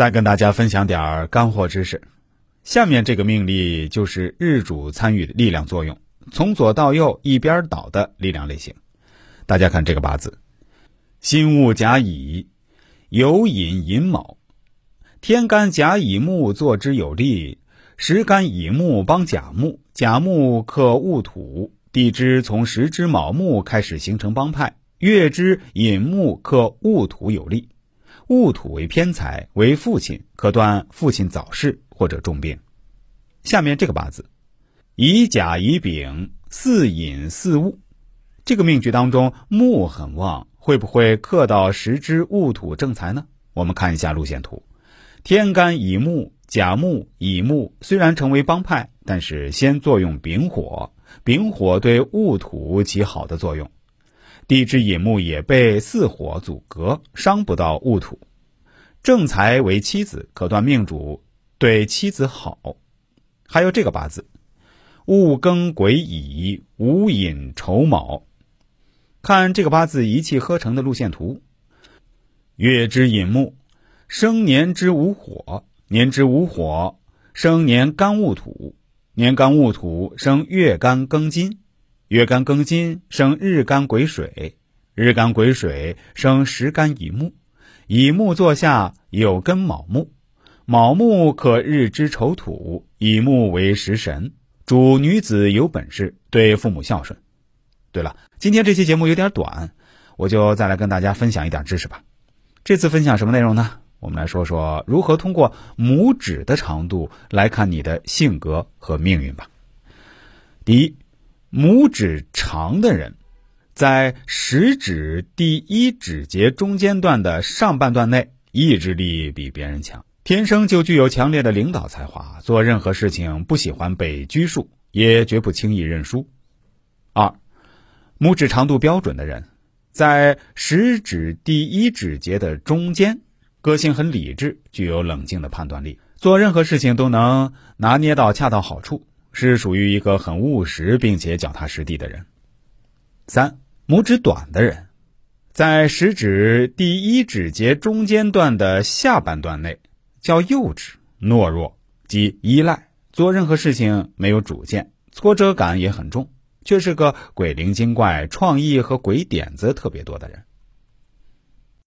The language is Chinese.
再跟大家分享点儿干货知识。下面这个命例就是日主参与的力量作用，从左到右一边倒的力量类型。大家看这个八字：辛戊甲乙，酉寅寅卯，天干甲乙木坐之有利，时干乙木帮甲木，甲木克戊土，地支从时支卯木开始形成帮派，月支寅木克戊土有利。戊土为偏财，为父亲，可断父亲早逝或者重病。下面这个八字，乙甲乙丙四寅四戊，这个命局当中木很旺，会不会克到时支戊土正财呢？我们看一下路线图，天干乙木、甲木、乙木虽然成为帮派，但是先作用丙火，丙火对戊土起好的作用。地支寅木也被巳火阻隔，伤不到戊土。正财为妻子，可断命主对妻子好。还有这个八字，戊庚癸乙午寅丑卯。看这个八字一气呵成的路线图。月之寅木，生年之午火，年之午火生年干戊土，年干戊土生月干庚金。月干庚金生日干癸水，日干癸水生时干乙木，乙木坐下有根卯木，卯木可日之丑土，乙木为食神，主女子有本事，对父母孝顺。对了，今天这期节目有点短，我就再来跟大家分享一点知识吧。这次分享什么内容呢？我们来说说如何通过拇指的长度来看你的性格和命运吧。第一。拇指长的人，在食指第一指节中间段的上半段内，意志力比别人强，天生就具有强烈的领导才华。做任何事情不喜欢被拘束，也绝不轻易认输。二，拇指长度标准的人，在食指第一指节的中间，个性很理智，具有冷静的判断力，做任何事情都能拿捏到恰到好处。是属于一个很务实并且脚踏实地的人。三，拇指短的人，在食指第一指节中间段的下半段内，较幼稚、懦弱及依赖，做任何事情没有主见，挫折感也很重，却是个鬼灵精怪、创意和鬼点子特别多的人。